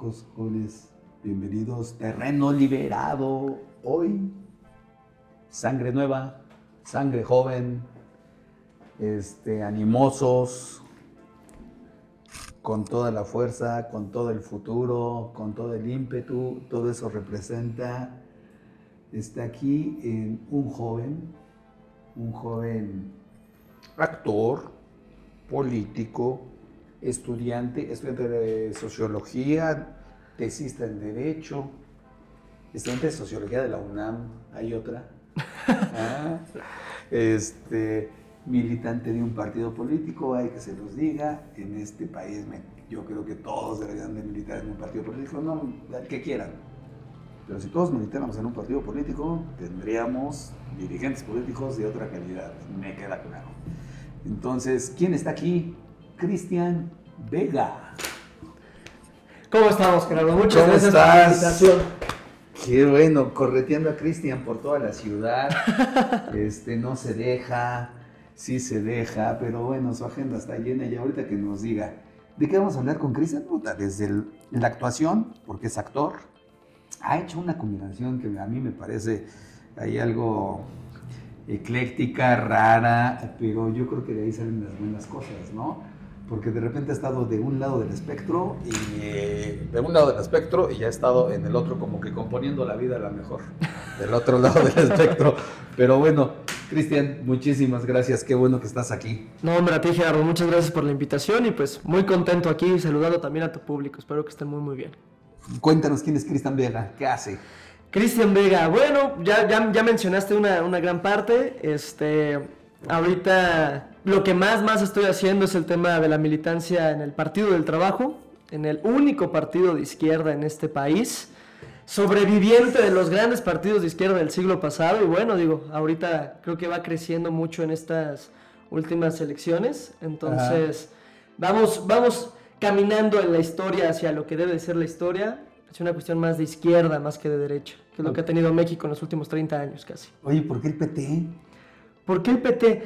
Jóvenes, bienvenidos. Terreno liberado. Hoy, sangre nueva, sangre joven, este, animosos, con toda la fuerza, con todo el futuro, con todo el ímpetu. Todo eso representa, está aquí en un joven, un joven actor, político, estudiante, estudiante de sociología, tesista en Derecho, estudiante de sociología de la UNAM, hay otra. Ah, este, militante de un partido político, hay que se los diga, en este país me- yo creo que todos deberían de militar en un partido político, no, el que quieran. Pero si todos militáramos en un partido político, tendríamos dirigentes políticos de otra calidad, me queda claro. Entonces, ¿quién está aquí? Cristian Vega. ¿Cómo estamos, Gerardo? Muchas ¿Cómo gracias por la estás? invitación. Qué bueno, correteando a Cristian por toda la ciudad. Este, no se deja, sí se deja, pero bueno, su agenda está llena y ahorita que nos diga, ¿de qué vamos a hablar con Cristian? Puta, Desde el- la actuación, porque es actor, ha hecho una combinación que a mí me parece hay algo ecléctica, rara, pero yo creo que de ahí salen las buenas cosas, ¿no? Porque de repente ha estado de un lado del espectro y eh, de un lado del espectro y ha estado en el otro como que componiendo la vida a la mejor, del otro lado del espectro. Pero bueno, Cristian, muchísimas gracias, qué bueno que estás aquí. No, hombre, a ti, Gerardo, muchas gracias por la invitación y pues muy contento aquí saludando también a tu público. Espero que estén muy, muy bien. Cuéntanos quién es Cristian Vega, qué hace. Cristian Vega, bueno, ya, ya, ya mencionaste una, una gran parte. Este, ahorita lo que más, más estoy haciendo es el tema de la militancia en el Partido del Trabajo, en el único partido de izquierda en este país, sobreviviente de los grandes partidos de izquierda del siglo pasado. Y bueno, digo, ahorita creo que va creciendo mucho en estas últimas elecciones. Entonces, vamos, vamos caminando en la historia hacia lo que debe de ser la historia. Es una cuestión más de izquierda más que de derecha, que es lo que ha tenido México en los últimos 30 años casi. Oye, ¿por qué el PT? ¿Por qué el PT?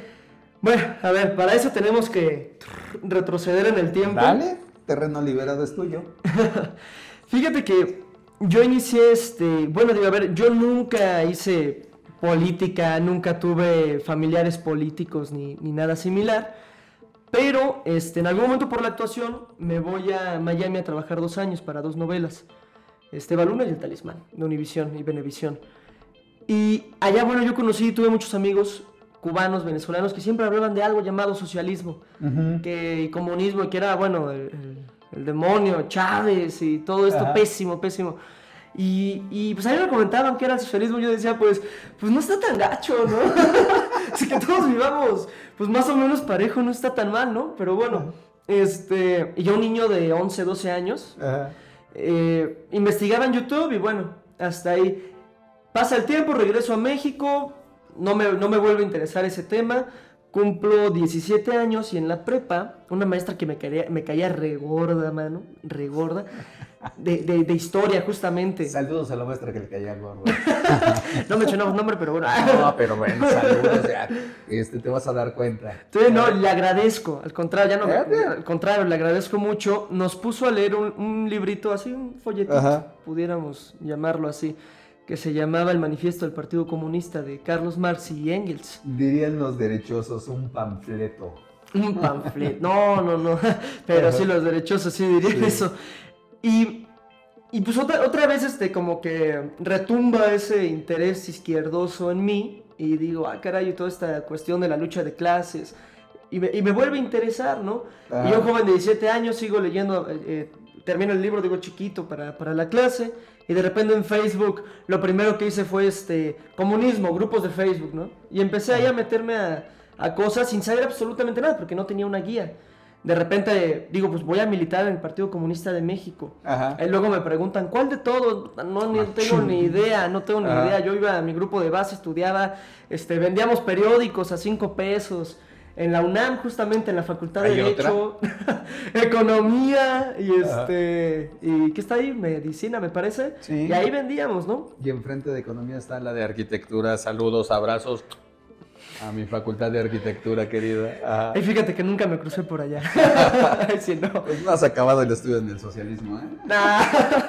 Bueno, a ver, para eso tenemos que retroceder en el tiempo. Dale, terreno liberado es tuyo. Fíjate que yo inicié este, bueno, digo, a ver, yo nunca hice política, nunca tuve familiares políticos ni, ni nada similar, pero este, en algún momento por la actuación me voy a Miami a trabajar dos años para dos novelas, este, Baluna y El Talismán, de Univisión y Venevisión. Y allá, bueno, yo conocí, tuve muchos amigos cubanos, venezolanos, que siempre hablaban de algo llamado socialismo que y comunismo, y que era, bueno, el, el- el demonio, Chávez y todo esto Ajá. pésimo, pésimo. Y, y, pues a mí me comentaban que era el socialismo, yo decía, pues, pues no está tan gacho, ¿no? Así que todos vivamos, pues más o menos parejo, no está tan mal, ¿no? Pero bueno, este, y yo un niño de 11, 12 años, eh, investigaba en YouTube y bueno, hasta ahí. Pasa el tiempo, regreso a México, no me, no me vuelve a interesar ese tema. Cumplo 17 años y en la prepa, una maestra que me caía, me caía regorda, mano, regorda, de, de, de historia justamente. Saludos a la maestra que le caía gordo. No mencionamos nombre, pero bueno. No, pero bueno, saludos. ya. Este, te vas a dar cuenta. No, le agradezco, al contrario, ya no, al contrario, le agradezco mucho. Nos puso a leer un, un librito así, un folletito, Ajá. pudiéramos llamarlo así, que se llamaba El Manifiesto del Partido Comunista de Carlos Marx y Engels. Dirían los derechosos un panfleto. Un panfleto. No, no, no. Pero sí, los derechosos sí dirían Sí. eso. Y, y pues otra, otra vez, este, como que retumba ese interés izquierdoso en mí. Y digo, ah, caray, toda esta cuestión de la lucha de clases. Y me, y me vuelve a interesar, ¿no? Ajá. Y yo, joven de 17 años, sigo leyendo, eh, eh, termino el libro, digo, chiquito para, para la clase. Y de repente en Facebook, lo primero que hice fue este comunismo, grupos de Facebook, ¿no? Y empecé ahí a meterme a, a cosas sin saber absolutamente nada, porque no tenía una guía. de repente digo, pues voy a militar en el Partido Comunista de México. Ajá. Y luego me preguntan, ¿cuál de todos? No ni tengo ni idea, no tengo ni Ajá. idea. Yo iba a mi grupo de base, estudiaba, este, vendíamos periódicos a cinco pesos. En la UNAM, justamente en la Facultad de ¿Hay Derecho, Economía y Ajá. este. ¿Y qué está ahí? Medicina, me parece. Sí. Y ahí vendíamos, ¿no? Y enfrente de economía está la de arquitectura. Saludos, abrazos a mi facultad de arquitectura, querida. Ajá. Y fíjate que nunca me crucé por allá. sí, no. Pues no has acabado el estudio en el socialismo, ¿eh? Nah,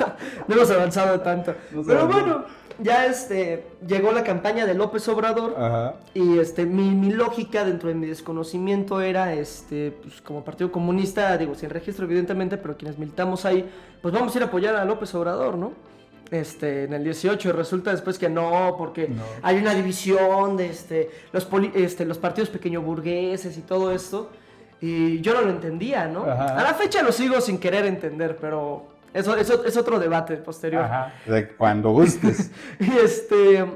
no hemos avanzado tanto. No Pero avanzó. bueno, ya este llegó la campaña de López Obrador Ajá. y este mi, mi lógica dentro de mi desconocimiento era este pues como Partido Comunista, digo, sin registro evidentemente, pero quienes militamos ahí, pues vamos a ir a apoyar a López Obrador, ¿no? Este, en el 18 y resulta después que no, porque No. hay una división de este, los, poli- este, los partidos pequeño burgueses y todo esto. Y yo no lo entendía, ¿no? Ajá. A la fecha lo sigo sin querer entender, pero eso, eso es otro debate posterior. Ajá. De cuando gustes. Y este.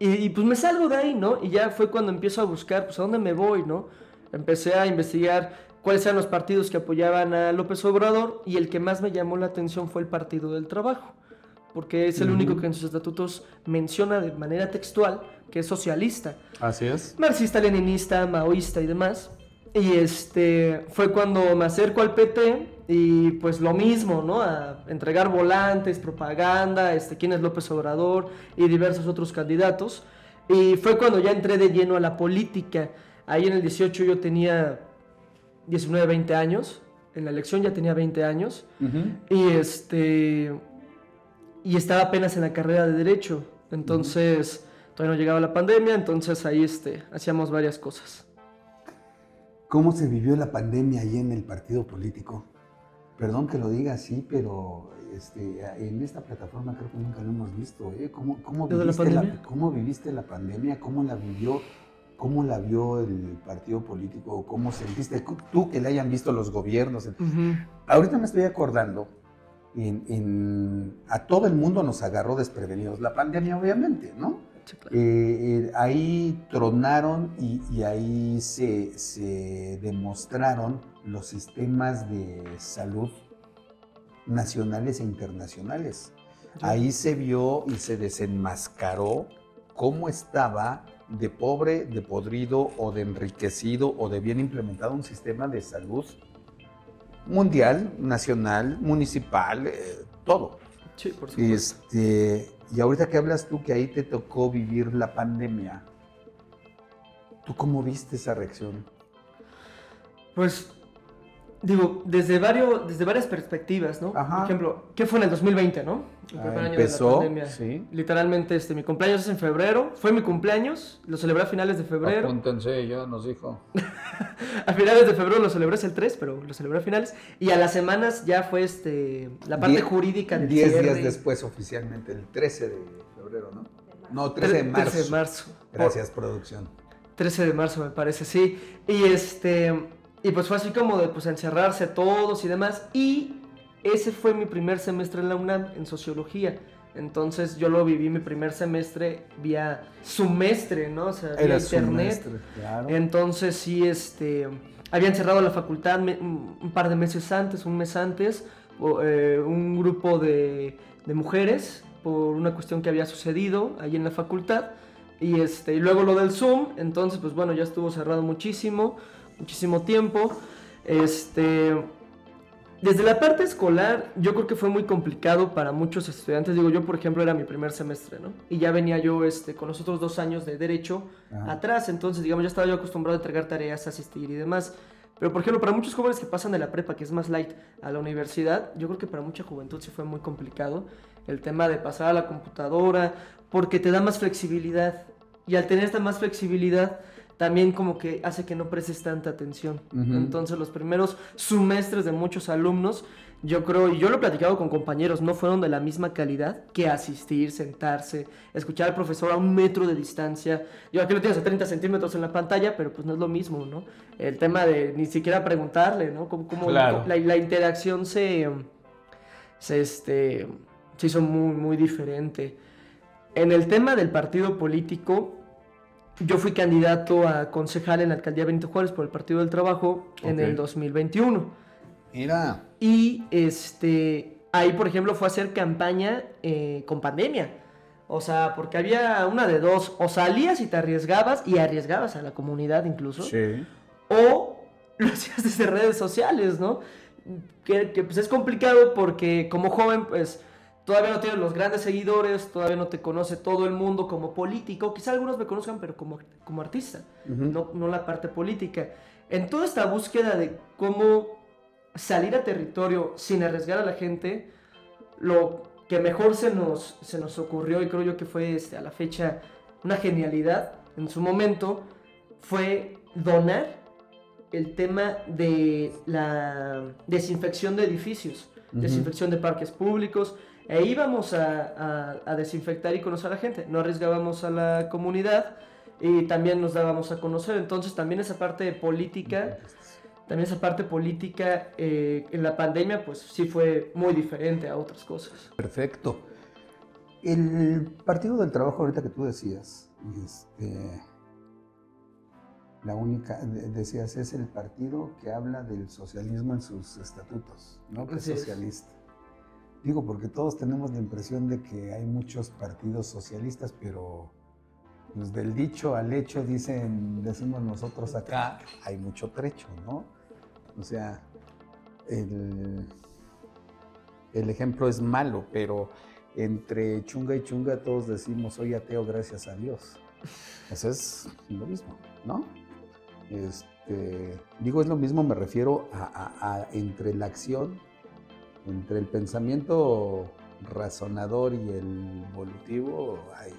Y, y, pues me salgo de ahí, ¿no? Y ya fue cuando empiezo a buscar, pues a dónde me voy, ¿no? Empecé a investigar cuáles eran los partidos que apoyaban a López Obrador y el que más me llamó la atención fue el Partido del Trabajo, porque es el único que en sus estatutos menciona de manera textual que es socialista Así es. marxista, leninista, maoísta y demás. Y este fue cuando me acerco al PT y pues lo mismo, ¿no? A entregar volantes, propaganda, este, quién es López Obrador y diversos otros candidatos. Y fue cuando ya entré de lleno a la política. Ahí en el 18 yo tenía 19, 20 años. En la elección ya tenía 20 años. Y este. Y estaba apenas en la carrera de Derecho. Entonces, todavía no llegaba la pandemia. Entonces ahí este, hacíamos varias cosas. ¿Cómo se vivió la pandemia ahí en el partido político? Perdón que lo diga así, pero este, en esta plataforma creo que nunca lo hemos visto. ¿eh? ¿Cómo, cómo, ¿Lo de la viviste la, pandemia? ¿Cómo viviste la pandemia? ¿Cómo la vivió? ¿Cómo la vio el partido político? ¿Cómo sentiste tú que le hayan visto los gobiernos? Ahorita me estoy acordando, en- en- a todo el mundo nos agarró desprevenidos la pandemia, obviamente, ¿no? Sí, claro. Eh, eh, ahí tronaron y, y ahí se, se demostraron los sistemas de salud nacionales e internacionales. Ahí se vio y se desenmascaró cómo estaba de pobre, de podrido o de enriquecido o de bien implementado un sistema de salud mundial, nacional, municipal, eh, todo. Sí, por supuesto. Este, y ahorita que hablas tú que ahí te tocó vivir la pandemia, ¿tú cómo viste esa reacción? Pues, digo, desde, varios, desde varias perspectivas, ¿no? Ajá. Por ejemplo, ¿qué fue en el 2020, no? El Ah, primer año empezó, de la pandemia. sí. Literalmente, este, mi cumpleaños es en febrero. Fue mi cumpleaños, lo celebré a finales de febrero. Apúntense, ya nos dijo. A finales de febrero lo celebré es el 3, pero lo celebré a finales. Y a las semanas ya fue este la parte Die- jurídica del Diez cierre. días después oficialmente, el 13 de febrero, ¿no? No, 13 Tre- de marzo. 13 de marzo. Gracias, producción. 13 de marzo me parece, sí. Y este y pues fue así como de pues encerrarse todos y demás y ese fue mi primer semestre en la UNAM en sociología. Entonces yo lo viví mi primer semestre vía semestre, ¿no? O sea, vía Era internet. semestre, claro. Entonces sí, este, habían cerrado la facultad un par de meses antes, un mes antes, eh, un grupo de, de mujeres por una cuestión que había sucedido ahí en la facultad. Y, este, y luego lo del Zoom, entonces pues bueno, ya estuvo cerrado muchísimo, muchísimo tiempo. Este, desde la parte escolar, yo creo que fue muy complicado para muchos estudiantes. Digo, yo por ejemplo era mi primer semestre, ¿no? Y ya venía yo este, con los otros dos años de derecho Ajá. atrás, entonces digamos ya estaba yo acostumbrado a entregar tareas, asistir y demás. Pero por ejemplo, para muchos jóvenes que pasan de la prepa, que es más light, a la universidad, yo creo que para mucha juventud sí fue muy complicado el tema de pasar a la computadora, porque te da más flexibilidad. Y al tener esta más flexibilidad, también como que hace que no prestes tanta atención. Entonces los primeros semestres de muchos alumnos, yo creo, y yo lo he platicado con compañeros, no fueron de la misma calidad que asistir, sentarse, escuchar al profesor a un metro de distancia. Yo aquí lo tienes a 30 centímetros en la pantalla, pero pues no es lo mismo, ¿no? El tema de ni siquiera preguntarle, ¿no? Cómo, cómo Claro. la, la interacción se, se, este, se hizo muy, muy diferente. En el tema del partido político, yo fui candidato a concejal en la alcaldía Benito Juárez por el Partido del Trabajo en el 2021. Mira, Y este, ahí, por ejemplo, fue a hacer campaña eh, con pandemia. O sea, porque había una de dos, o salías y te arriesgabas, y arriesgabas a la comunidad incluso, sí. o lo hacías desde redes sociales, ¿no? Que, que, pues es complicado porque como joven, pues todavía no tienes los grandes seguidores, todavía no te conoce todo el mundo como político, quizá algunos me conozcan, pero como, como artista, no, no la parte política. En toda esta búsqueda de cómo salir a territorio sin arriesgar a la gente, lo que mejor se nos, se nos ocurrió, y creo yo que fue este, a la fecha una genialidad en su momento, fue donar el tema de la desinfección de edificios, desinfección de parques públicos, e íbamos a, a- a desinfectar y conocer a la gente, no arriesgábamos a la comunidad y también nos dábamos a conocer, entonces también esa parte política, también esa parte política eh, en la pandemia pues sí fue muy diferente a otras cosas. Perfecto. El Partido del Trabajo, ahorita que tú decías, este, la única, de- decías, es el partido que habla del socialismo en sus estatutos, ¿no? Que es. socialista. Digo, porque todos tenemos la impresión de que hay muchos partidos socialistas, pero pues, del dicho al hecho, dicen, decimos nosotros acá, hay mucho trecho, ¿no? O sea, el, el ejemplo es malo, pero entre chunga y chunga todos decimos soy ateo gracias a Dios. Eso es lo mismo, ¿no? Este, digo, es lo mismo, me refiero a, entre la acción, entre el pensamiento razonador y el volutivo, hay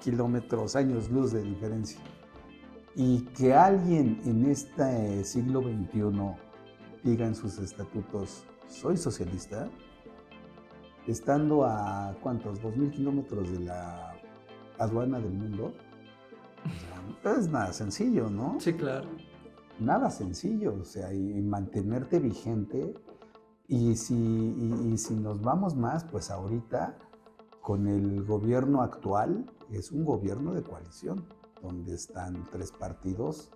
kilómetros, años luz de diferencia. Y que alguien en este siglo XXI diga en sus estatutos, soy socialista, estando a cuántos, dos mil kilómetros de la aduana del mundo, o sea, es nada sencillo, ¿no? Sí, claro. Nada sencillo, o sea, y mantenerte vigente. Y si, y- y si nos vamos más, pues ahorita con el gobierno actual es un gobierno de coalición, donde están tres partidos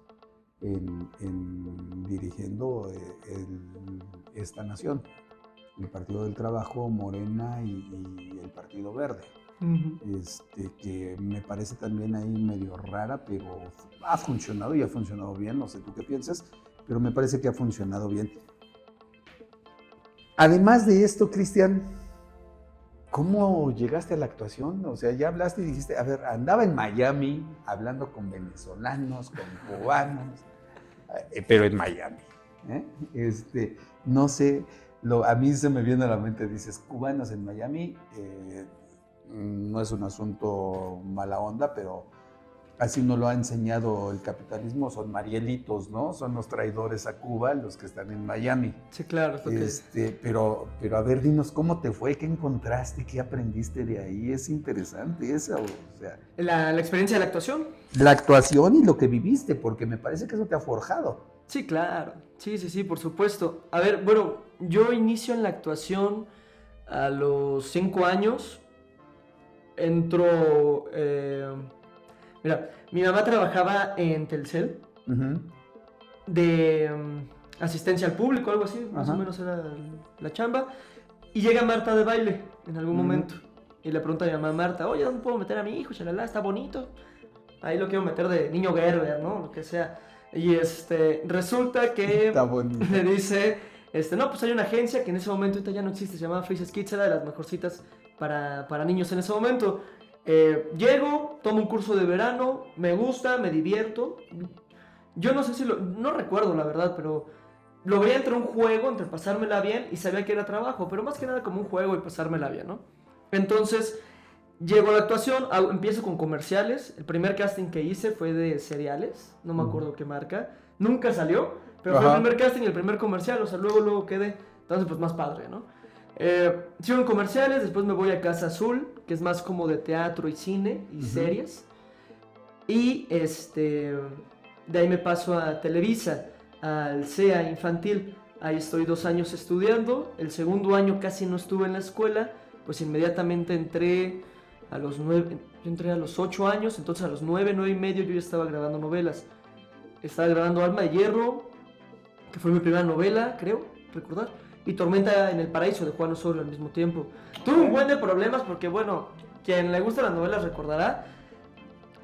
en- en dirigiendo eh, el- esta nación. El Partido del Trabajo, Morena y, y el Partido Verde Ujú. este, que me parece también ahí medio rara, pero ha funcionado y ha funcionado bien, no sé tú qué piensas, pero me parece que ha funcionado bien. Además de esto, Cristian, ¿cómo llegaste a la actuación? O sea, ya hablaste y dijiste, a ver, andaba en Miami hablando con venezolanos, con cubanos, eh, pero en Miami. ¿eh? Este, no sé, lo, a mí se me viene a la mente, dices, cubanos en Miami, eh, no es un asunto mala onda, pero así nos lo ha enseñado el capitalismo, son marielitos, ¿no? Son los traidores a Cuba, los que están en Miami. Sí, claro. es Este, pero, pero a ver, dinos cómo te fue, qué encontraste, qué aprendiste de ahí. Es interesante eso, o sea, La, la experiencia de la actuación. la actuación y lo que viviste, porque me parece que eso te ha forjado. Sí, claro. Sí, sí, sí, por supuesto. A ver, bueno, yo inicio en la actuación a los cinco años. Entro... eh, mira, mi mamá trabajaba en Telcel de mm, asistencia al público, algo así, más Ajá. o menos era la chamba. Y llega Marta de baile en algún momento. Y le pregunta a mi mamá Marta, oye, ¿dónde puedo meter a mi hijo? Shalala, está bonito. Ahí lo quiero meter de niño Gerber, ¿no? Lo que sea. Y este, resulta que Está bonito. le dice, este, no, pues hay una agencia que en ese momento ya no existe, se llamaba Faces Kids, era de las mejorcitas para, para niños en ese momento. Eh, llego, tomo un curso de verano, me gusta, me divierto. Yo no sé si lo, no recuerdo la verdad, pero lo veía entre un juego, entre pasármela bien y sabía que era trabajo, pero más que nada como un juego y pasármela bien, ¿no? Entonces, llego a la actuación, hago- empiezo con comerciales. El primer casting que hice fue de cereales, no me acuerdo qué marca. Nunca salió, pero fue el primer casting y el primer comercial, o sea, luego, luego quedé. Entonces, pues más padre, ¿no? Eh, hicieron comerciales, después me voy a Casa Azul, que es más como de teatro y cine y series. Y este, de ahí me paso a Televisa, al CEA infantil. Ahí estoy dos años estudiando. El segundo año casi no estuve en la escuela, pues inmediatamente entré a los nueve, Yo entré a los 8 años, entonces a los 9, 9 y medio yo ya estaba grabando novelas. Estaba grabando Alma de Hierro, que fue mi primera novela, creo, recordar. Y Tormenta en el Paraíso de Juan Osorio al mismo tiempo. Tuve un buen de problemas porque, bueno, quien le gusta las novelas recordará,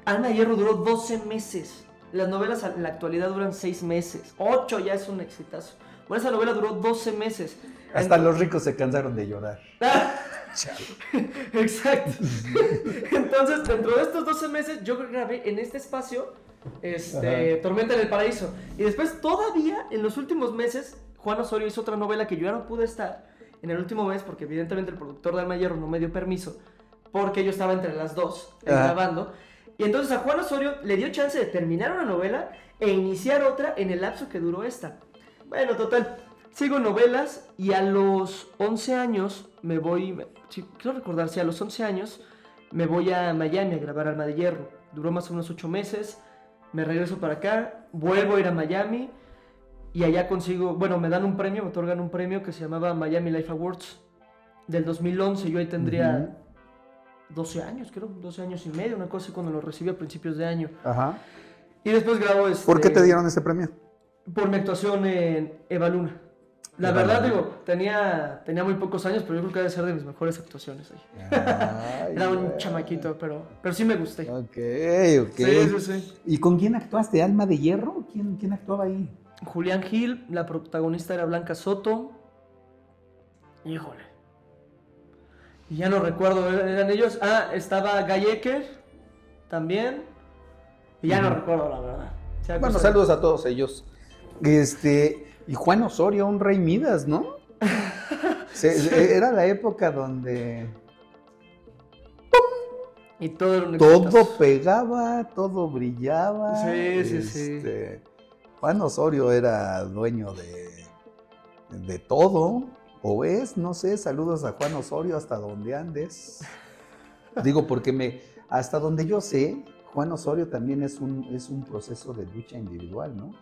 de Hierro duró 12 meses. Las novelas en la actualidad duran 6 meses. 8 ya es un exitazo. Bueno, esa novela duró 12 meses. Hasta los ricos se cansaron de llorar. Exacto. Entonces, dentro de estos 12 meses, yo grabé en este espacio este, Tormenta en el Paraíso. Y después, todavía en los últimos meses, Juan Osorio hizo otra novela que yo ya no pude estar en el último mes, porque evidentemente el productor de Alma Hierro no me dio permiso, porque yo estaba entre las dos Ajá. grabando. Y entonces a Juan Osorio le dio chance de terminar una novela e iniciar otra en el lapso que duró esta. Bueno, total. Sigo novelas y a los 11 años me voy, sí, quiero recordar, sí, a los 11 años me voy a Miami a grabar Alma de Hierro. Duró más o menos 8 meses, me regreso para acá, vuelvo a ir a Miami y allá consigo, bueno, me dan un premio, me otorgan un premio que se llamaba Miami Life Awards del 2011. Yo ahí tendría 12 años, creo, 12 años y medio, una cosa así cuando lo recibí a principios de año. Ajá. Y después grabo este... ¿Por qué te dieron ese premio? Por mi actuación en Eva Luna. La Eva verdad, Luna. digo, tenía, tenía muy pocos años, pero yo creo que debe ser de mis mejores actuaciones ahí. Ay, Era un chamaquito, pero, pero sí me gusté. Ok, ok. Sí, sí, sí. ¿Y con quién actuaste? ¿Alma de Hierro? ¿Quién, quién actuaba ahí? Julián Gil, la protagonista era Blanca Soto. Híjole. Y ya no recuerdo, eran ellos. Ah, estaba Gallecker también. Y ya no recuerdo, la verdad. Bueno, saludos a todos ellos. Este, y Juan Osorio, un rey Midas, ¿no? Se- era la época donde Y todo era un todo exitazo. pegaba, todo brillaba. Sí, sí, sí. Juan Osorio era dueño de, de todo, o es, no sé, saludos a Juan Osorio hasta donde andes. Digo, porque me, hasta donde yo sé, Juan Osorio también es un, es un proceso de lucha individual, ¿no?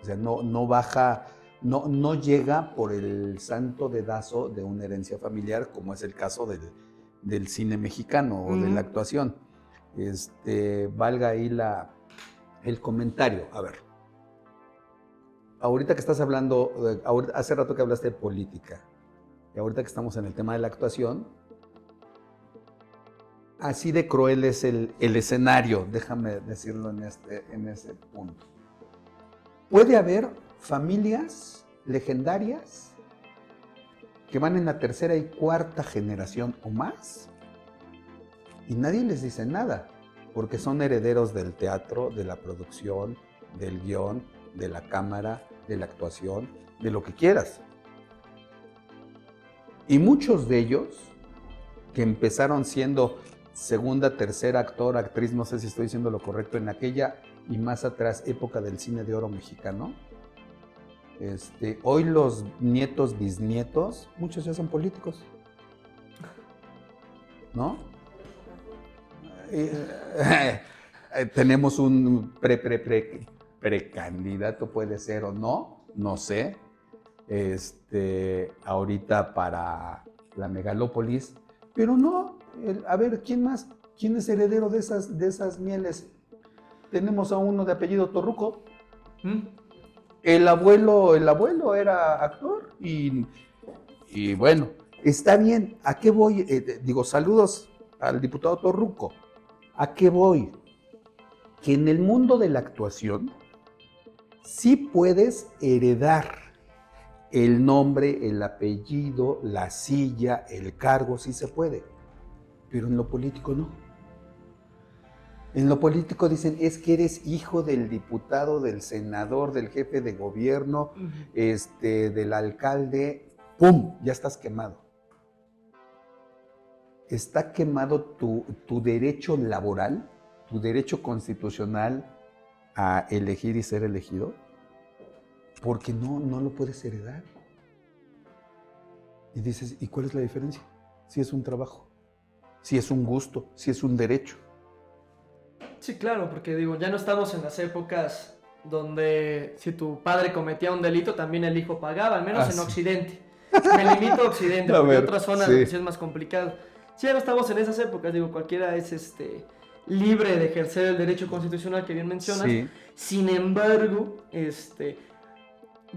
O sea, no, no baja, no, no llega por el santo dedazo de una herencia familiar, como es el caso del, del cine mexicano o de la actuación. Este, valga ahí la, el comentario. A ver, ahorita que estás hablando, eh, hace rato que hablaste de política, y ahorita que estamos en el tema de la actuación, así de cruel es el, el escenario, déjame decirlo en, este, en ese punto. Puede haber familias legendarias que van en la tercera y cuarta generación o más y nadie les dice nada, porque son herederos del teatro, de la producción, del guion, de la cámara, de la actuación, de lo que quieras. Y muchos de ellos, que empezaron siendo segunda, tercera actor, actriz, no sé si estoy diciendo lo correcto, en aquella y más atrás época del cine de oro mexicano, este, hoy los nietos, bisnietos, muchos ya son políticos. ¿No? Eh, eh, tenemos un pre, pre, pre, precandidato, puede ser o no, no sé. Este, ahorita para la megalópolis, pero no, el- a ver, ¿quién más? ¿Quién es heredero de esas, de esas mieles? Tenemos a uno de apellido Torruco. ¿Mm? El abuelo, el abuelo era actor y, y bueno, está bien. ¿A qué voy? Eh, eh, digo, saludos al diputado Torruco. ¿A qué voy? Que en el mundo de la actuación sí puedes heredar el nombre, el apellido, la silla, el cargo, sí se puede. Pero en lo político no. En lo político dicen, es que eres hijo del diputado, del senador, del jefe de gobierno, este, del alcalde, ¡pum! Ya estás quemado. Está quemado tu, tu derecho laboral, tu derecho constitucional a elegir y ser elegido, porque no, no lo puedes heredar. Y dices, ¿y cuál es la diferencia? Si es un trabajo, si es un gusto, si es un derecho. Sí, claro, porque digo, ya no estamos en las épocas donde si tu padre cometía un delito, también el hijo pagaba, al menos Ah, en sí. Occidente. Me limito a Occidente, A porque ver, otras zonas sí es más complicado. Sí, ya no estamos en esas épocas, digo, cualquiera es este libre de ejercer el derecho constitucional que bien mencionas. Sí. Sin embargo, este,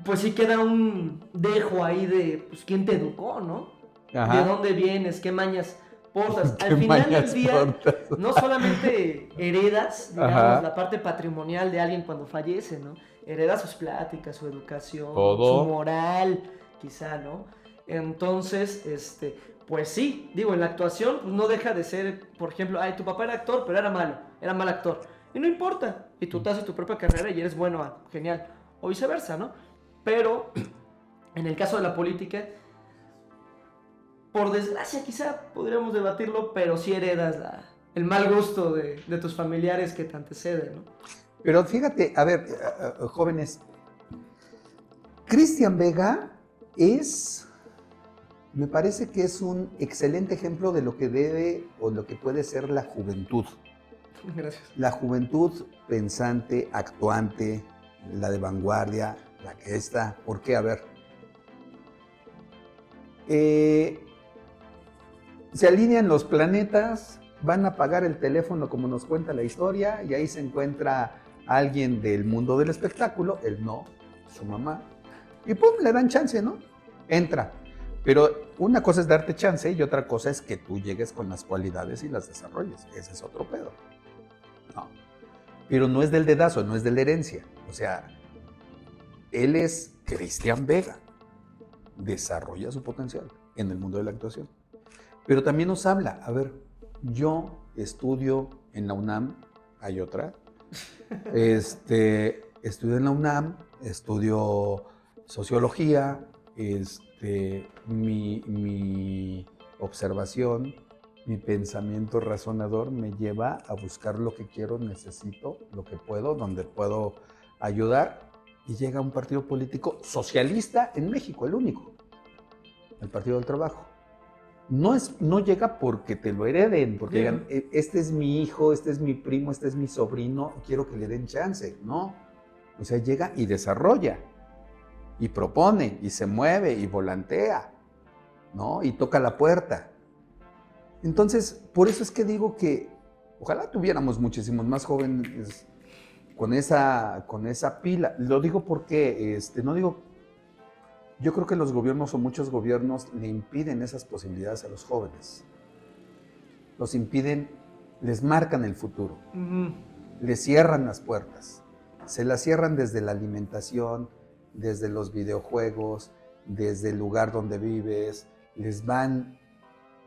pues sí queda un dejo ahí de, pues, quién te educó, ¿no? Ajá. ¿De dónde vienes? ¿Qué mañas portas? ¿Qué Al final del día, portas? no solamente heredas, digamos, Ajá. la parte patrimonial de alguien cuando fallece, ¿no? Heredas sus pláticas, su educación, Todo. su moral, quizá, ¿no? Entonces, este, pues sí, digo, en la actuación pues no deja de ser, por ejemplo, ay, tu papá era actor, pero era malo, era mal actor. Y no importa, y tú te haces tu propia carrera y eres bueno, ah, genial. O viceversa, ¿no? Pero, en el caso de la política, por desgracia quizá podríamos debatirlo, pero sí heredas el mal gusto de, de tus familiares que te anteceden, ¿no? Pero fíjate, a ver, eh, eh, jóvenes, Cristian Vega es, me parece que es un excelente ejemplo de lo que debe o lo que puede ser la juventud. Gracias. La juventud pensante, actuante, la de vanguardia, la que está. ¿Por qué? A ver. Eh, se alinean los planetas, van a apagar el teléfono como nos cuenta la historia y ahí se encuentra alguien del mundo del espectáculo, él no, su mamá, y pum, le dan chance, ¿no? Entra. Pero una cosa es darte chance y otra cosa es que tú llegues con las cualidades y las desarrolles. Ese es otro pedo. No. Pero no es del dedazo, no es de la herencia. O sea, él es Cristian Vega. Desarrolla su potencial en el mundo de la actuación. Pero también nos habla, a ver, yo estudio en la UNAM, hay otra. Este, estudio en la UNAM, estudio sociología, este, mi, mi observación, mi pensamiento razonador me lleva a buscar lo que quiero, necesito, lo que puedo, donde puedo ayudar. Y llega un partido político socialista en México, el único, el Partido del Trabajo. No, es, no llega porque te lo hereden, porque digan, "E- este es mi hijo, este es mi primo, este es mi sobrino, quiero que le den chance. No. O sea, llega y desarrolla, y propone, y se mueve, y volantea, ¿no? Y toca la puerta. Entonces, por eso es que digo que ojalá tuviéramos muchísimos más jóvenes con esa, con esa pila. Lo digo porque, este, no digo, yo creo que los gobiernos o muchos gobiernos le impiden esas posibilidades a los jóvenes. Los impiden, les marcan el futuro, les cierran las puertas. Se las cierran desde la alimentación, desde los videojuegos, desde el lugar donde vives, les van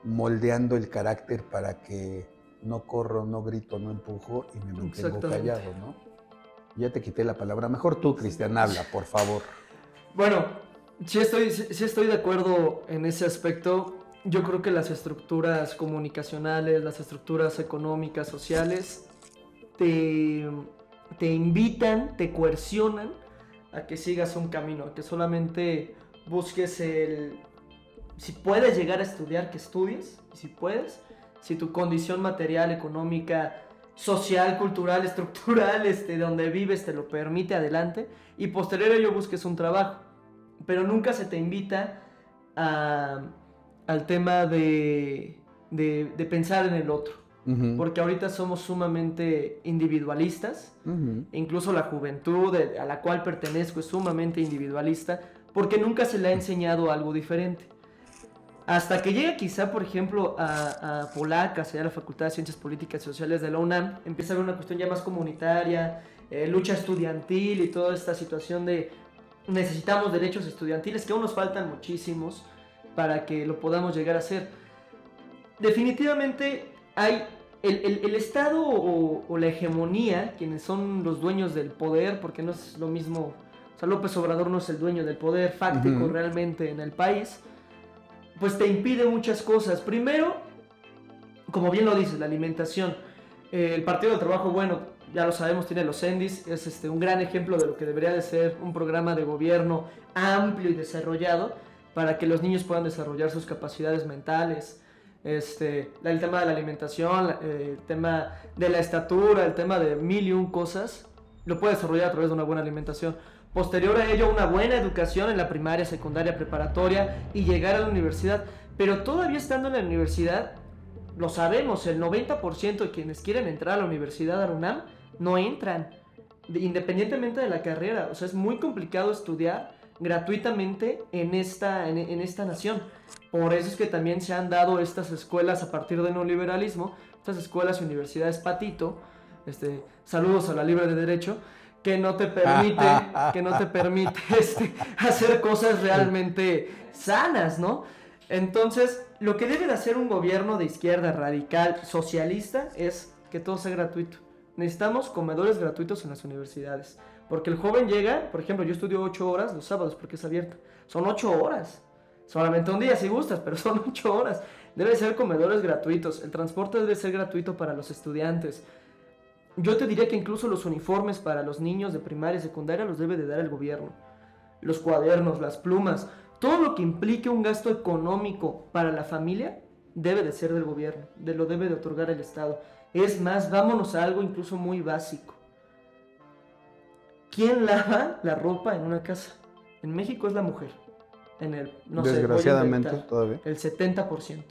moldeando el carácter para que no corro, no grito, no empujo y me mantengo callado, ¿no? Ya te quité la palabra. Mejor tú, Cristian, habla, por favor. Bueno, sí estoy, sí estoy de acuerdo en ese aspecto. Yo creo que las estructuras comunicacionales, las estructuras económicas, sociales, te, te invitan, te coercionan a que sigas un camino, a que solamente busques el... Si puedes llegar a estudiar, que estudies, y si puedes, si tu condición material, económica, social, cultural, estructural, este, donde vives te lo permite, adelante, y posterior a ello busques un trabajo. Pero nunca se te invita a- al tema de, de- de pensar en el otro, Ujú, porque ahorita somos sumamente individualistas, incluso la juventud de- a la cual pertenezco es sumamente individualista, porque nunca se le ha enseñado algo diferente. Hasta que llega quizá, por ejemplo, a, a Polacas, allá a la Facultad de Ciencias Políticas y Sociales de la UNAM, empieza a haber una cuestión ya más comunitaria, eh, lucha estudiantil y toda esta situación de necesitamos derechos estudiantiles, que aún nos faltan muchísimos para que lo podamos llegar a hacer. Definitivamente hay el, el- el Estado o, o la hegemonía, quienes son los dueños del poder, porque no es lo mismo, o sea, López Obrador no es el dueño del poder fáctico realmente en el país, pues te impide muchas cosas. Primero, como bien lo dices, la alimentación. Eh, el Partido del Trabajo, bueno, ya lo sabemos, tiene los ENDIS, es este, un gran ejemplo de lo que debería de ser un programa de gobierno amplio y desarrollado para que los niños puedan desarrollar sus capacidades mentales. Este, el tema de la alimentación, eh, el tema de la estatura, el tema de mil y un cosas, lo puede desarrollar a través de una buena alimentación. Posterior a ello, una buena educación en la primaria, secundaria, preparatoria y llegar a la universidad. Pero todavía estando en la universidad, lo sabemos, el 90% de quienes quieren entrar a la Universidad de la no entran, de- independientemente de la carrera. O sea, es muy complicado estudiar gratuitamente en esta, en, en esta nación. Por eso es que también se han dado estas escuelas a partir del neoliberalismo, estas escuelas y universidades patito, este, saludos a la libre de derecho, que no te permite, que no te permite este, hacer cosas realmente sanas, ¿no? Entonces, lo que debe de hacer un gobierno de izquierda radical socialista es que todo sea gratuito. Necesitamos comedores gratuitos en las universidades. Porque el joven llega, por ejemplo, yo estudio 8 horas los sábados porque es abierto. Son 8 horas. Solamente un día si gustas, pero son 8 horas. Debe ser comedores gratuitos. El transporte debe ser gratuito para los estudiantes. Yo te diría que incluso los uniformes para los niños de primaria y secundaria los debe de dar el gobierno. Los cuadernos, las plumas, todo lo que implique un gasto económico para la familia debe de ser del gobierno, de lo debe de otorgar el Estado. Es más, vámonos a algo incluso muy básico. ¿Quién lava la ropa en una casa? En México es la mujer. En el, no sé, Desgraciadamente, inventar, todavía. El 70%.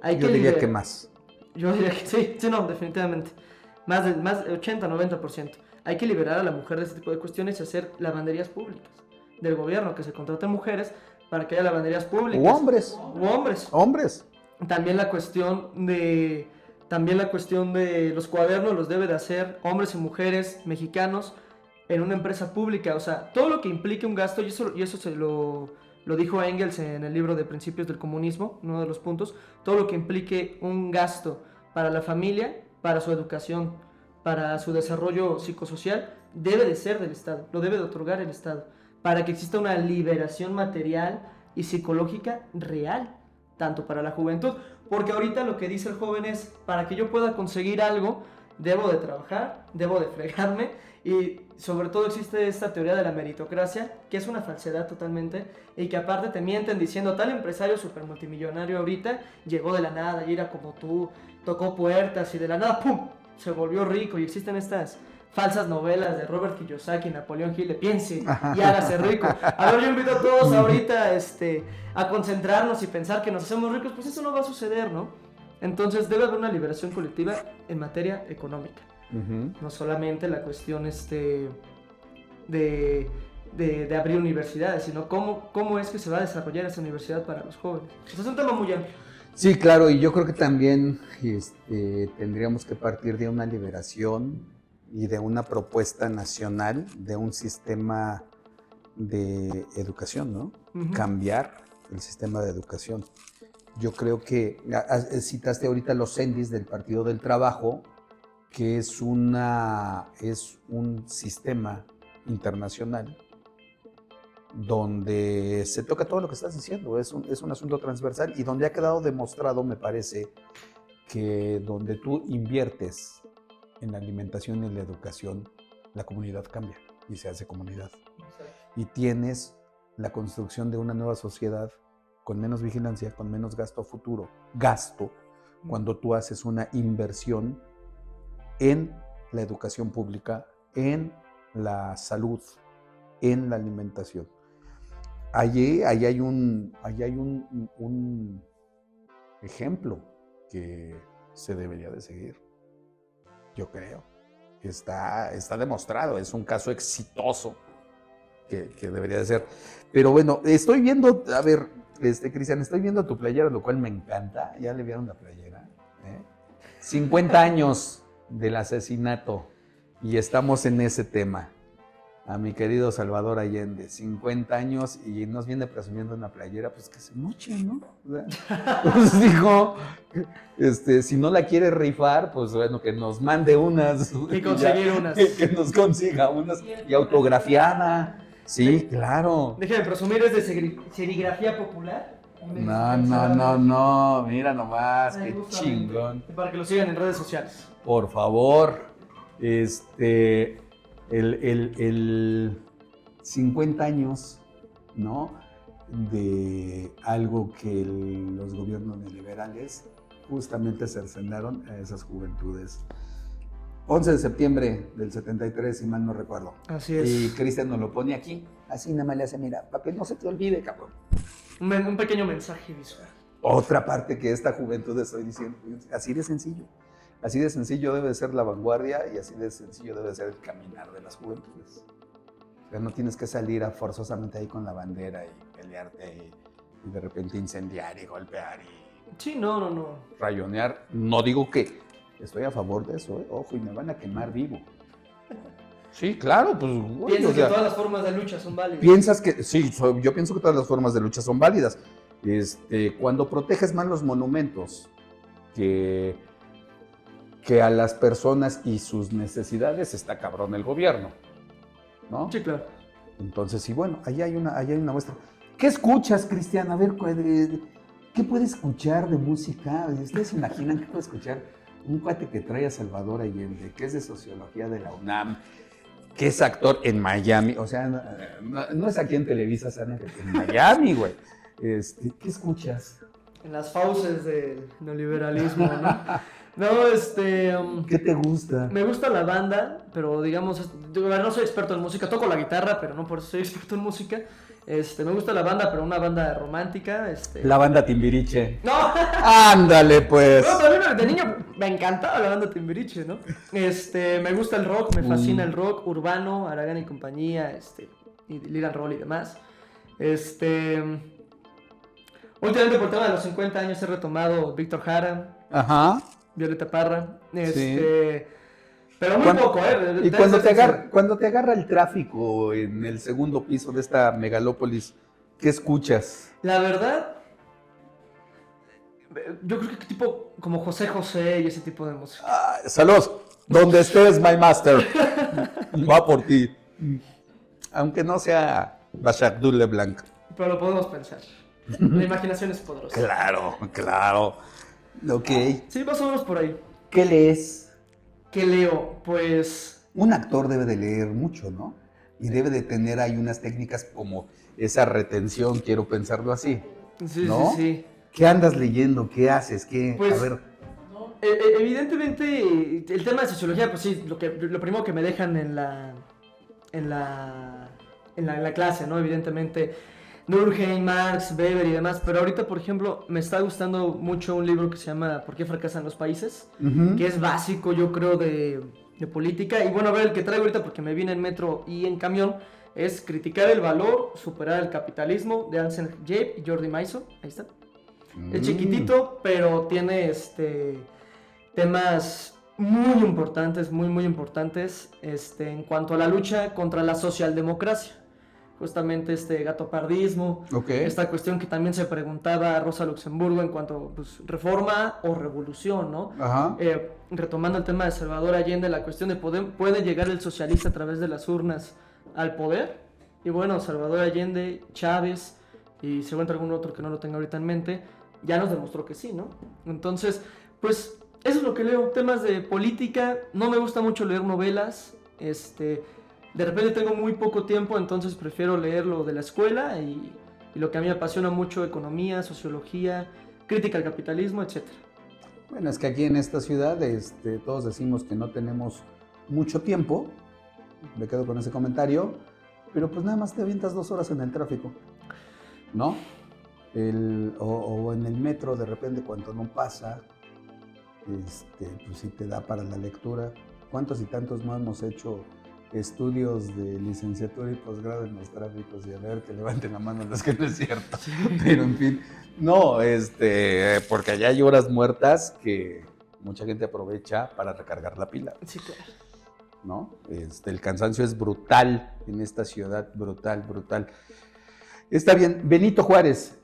Hay Yo diría liber- que más. yo diría que sí, sí, no, definitivamente. Más de más de 80, 90%. Hay que liberar a la mujer de este tipo de cuestiones y hacer lavanderías públicas del gobierno, que se contraten mujeres para que haya lavanderías públicas. U hombres. U hombres. Hombres. También la cuestión de también la cuestión de los cuadernos los debe de hacer hombres y mujeres mexicanos en una empresa pública, o sea, todo lo que implique un gasto y eso y eso se lo lo dijo Engels en el libro de Principios del Comunismo, uno de los puntos, todo lo que implique un gasto para la familia, para su educación, para su desarrollo psicosocial, debe de ser del Estado, lo debe de otorgar el Estado, para que exista una liberación material y psicológica real, tanto para la juventud, porque ahorita lo que dice el joven es, para que yo pueda conseguir algo, debo de trabajar, debo de fregarme, y sobre todo existe esta teoría de la meritocracia, que es una falsedad totalmente, y que aparte te mienten diciendo, tal empresario super multimillonario ahorita llegó de la nada y era como tú, tocó puertas y de la nada, ¡pum!, se volvió rico, y existen estas falsas novelas de Robert Kiyosaki y Napoleón Hill piense y hágase rico. A ver, yo invito a todos ahorita este, a concentrarnos y pensar que nos hacemos ricos, pues eso no va a suceder, ¿no? Entonces debe haber una liberación colectiva en materia económica No solamente la cuestión este, de, de- de abrir universidades, sino cómo, cómo es que se va a desarrollar esa universidad para los jóvenes. Es un tema muy amplio. Sí, claro, y yo creo que también este, tendríamos que partir de una liberación y de una propuesta nacional de un sistema de educación, ¿no? Cambiar el sistema de educación. Yo creo que citaste ahorita los CENDIS del Partido del Trabajo, que es, una, es un sistema internacional donde se toca todo lo que estás diciendo, es un, es un asunto transversal y donde ha quedado demostrado, me parece, que donde tú inviertes en la alimentación y en la educación, la comunidad cambia y se hace comunidad. Y tienes la construcción de una nueva sociedad con menos vigilancia, con menos gasto futuro. Gasto cuando tú haces una inversión en la educación pública, en la salud, en la alimentación. Allí, allí hay, un, allí hay un, un ejemplo que se debería de seguir, yo creo. Está, está demostrado, es un caso exitoso que, que debería de ser. Pero bueno, estoy viendo, a ver, este, Cristian, estoy viendo tu playera, lo cual me encanta. Ya le vieron la playera. ¿eh? 50 años del asesinato y estamos en ese tema. A mi querido Salvador Allende, 50 años y nos viene presumiendo una playera, pues que se moche, ¿no? O sea, pues dijo, este, si no la quiere rifar, pues bueno, que nos mande unas. Y conseguir ya, unas. Que, que nos consiga unas y autografiada. Sí, claro. Déjenme presumir, es de serigrafía popular. No, no, no, no, mira nomás, qué chingón. Para que lo sigan en redes sociales. Por favor, este, el, el- el 50 años, ¿no? De algo que el- los gobiernos neoliberales justamente cercenaron a esas juventudes. 11 de septiembre del 73, si mal no recuerdo. Así es. Y Cristian nos lo pone aquí. Así nada más le hace, mira, para que no se te olvide, cabrón. Un, un pequeño mensaje visual. otra parte que esta juventud estoy diciendo, así de sencillo. Así de sencillo debe ser la vanguardia y así de sencillo debe ser el caminar de las juventudes. O sea, no tienes que salir a forzosamente ahí con la bandera y pelearte y, y de repente incendiar y golpear y Sí, no, no, no. rayonear. No digo que estoy a favor de eso, ¿eh? ojo, y me van a quemar vivo. Sí, claro, pues. güey, Piensas o sea, que todas las formas de lucha son válidas. Piensas que, sí, yo pienso que todas las formas de lucha son válidas. Este, cuando proteges más los monumentos que, que a las personas y sus necesidades, está cabrón el gobierno. ¿No? Sí, claro. Entonces, sí, bueno, ahí hay una, ahí hay una muestra. ¿Qué escuchas, Cristian? A ver, de- ¿qué puede escuchar de música? ¿Ustedes se imaginan qué puede escuchar un cuate que trae a Salvador Allende, que es de sociología de la UNAM, que es actor en Miami? O sea, no, no- no es aquí en Televisa, Sana, en Miami, güey. Este, ¿Qué escuchas? En las fauces del neoliberalismo, ¿no? No, este. um, ¿Qué te gusta? me gusta la banda, pero digamos, no soy experto en música, toco la guitarra, pero no por eso soy experto en música. Este, me gusta la banda, pero una banda romántica, este. La banda Timbiriche. No, Ándale, pues. no, pero a mí de niño me encantaba la banda Timbiriche, ¿no? Este, me gusta el rock, me fascina Mm. el rock urbano, Aragán y compañía, este, y Liran Roll y demás. Este, últimamente por tema de los 50 años he retomado Víctor Jara, Ajá. Violeta Parra, este, pero muy Cuando- poco, ¿eh? Y cuando te, agarra, cuando te agarra el tráfico en el segundo piso de esta megalópolis, ¿qué escuchas? La verdad, yo creo que tipo como José José y ese tipo de música. Ah, Saludos, donde estés, my master. Va por ti. Aunque no sea Bashar Leblanc. Pero lo podemos pensar. La imaginación es poderosa. Claro, claro. Ok. Sí, más o menos por ahí. ¿Qué lees? ¿Qué leo? Pues. Un actor debe de leer mucho, ¿no? Y debe de tener ahí unas técnicas como esa retención, quiero pensarlo así. Sí, ¿No? sí, sí. ¿Qué andas leyendo? ¿Qué haces? ¿Qué? Pues- A ver. E- e- evidentemente, el tema de sociología, pues sí, lo, que, lo primero que me dejan en la. en la. en la, en la clase, ¿no? Evidentemente. Durkheim, Marx, Weber y demás. Pero ahorita, por ejemplo, me está gustando mucho un libro que se llama ¿Por qué fracasan los países? Que es básico, yo creo, de, de política. Y bueno, a ver, el que traigo ahorita, porque me vine en metro y en camión, es Criticar el valor, superar el capitalismo, de Anselm Jape y Jordi Maiso. Ahí está. Es Mm. chiquitito, pero tiene este temas muy importantes, muy, muy importantes, este, en cuanto a la lucha contra la socialdemocracia. Justamente este gatopardismo, Ok. esta cuestión que también se preguntaba Rosa Luxemburgo en cuanto pues, reforma o revolución, ¿no? Ajá. Eh, retomando el tema de Salvador Allende, la cuestión de poder, puede llegar el socialista a través de las urnas al poder. Y bueno, Salvador Allende, Chávez y seguramente algún otro que no lo tenga ahorita en mente, ya nos demostró que sí, ¿no? Entonces, pues eso es lo que leo, temas de política, no me gusta mucho leer novelas, este, de repente tengo muy poco tiempo, entonces prefiero leer lo de la escuela y, lo que a mí me apasiona mucho, economía, sociología, crítica al capitalismo, etcétera. Bueno, es que aquí en esta ciudad este, todos decimos que no tenemos mucho tiempo. Me quedo con ese comentario. Pero pues nada más te avientas dos horas en el tráfico. ¿No? O en el metro, de repente, cuando no pasa, este, pues sí te da para la lectura. ¿Cuántos y tantos no hemos hecho estudios de licenciatura y posgrado en los tráficos? Y a ver, que levanten la mano los que no es cierto. Pero en fin, no, este, porque allá hay horas muertas que mucha gente aprovecha para recargar la pila, Sí, claro. ¿no? Este, el cansancio es brutal en esta ciudad, brutal, brutal. Está bien, Benito Juárez,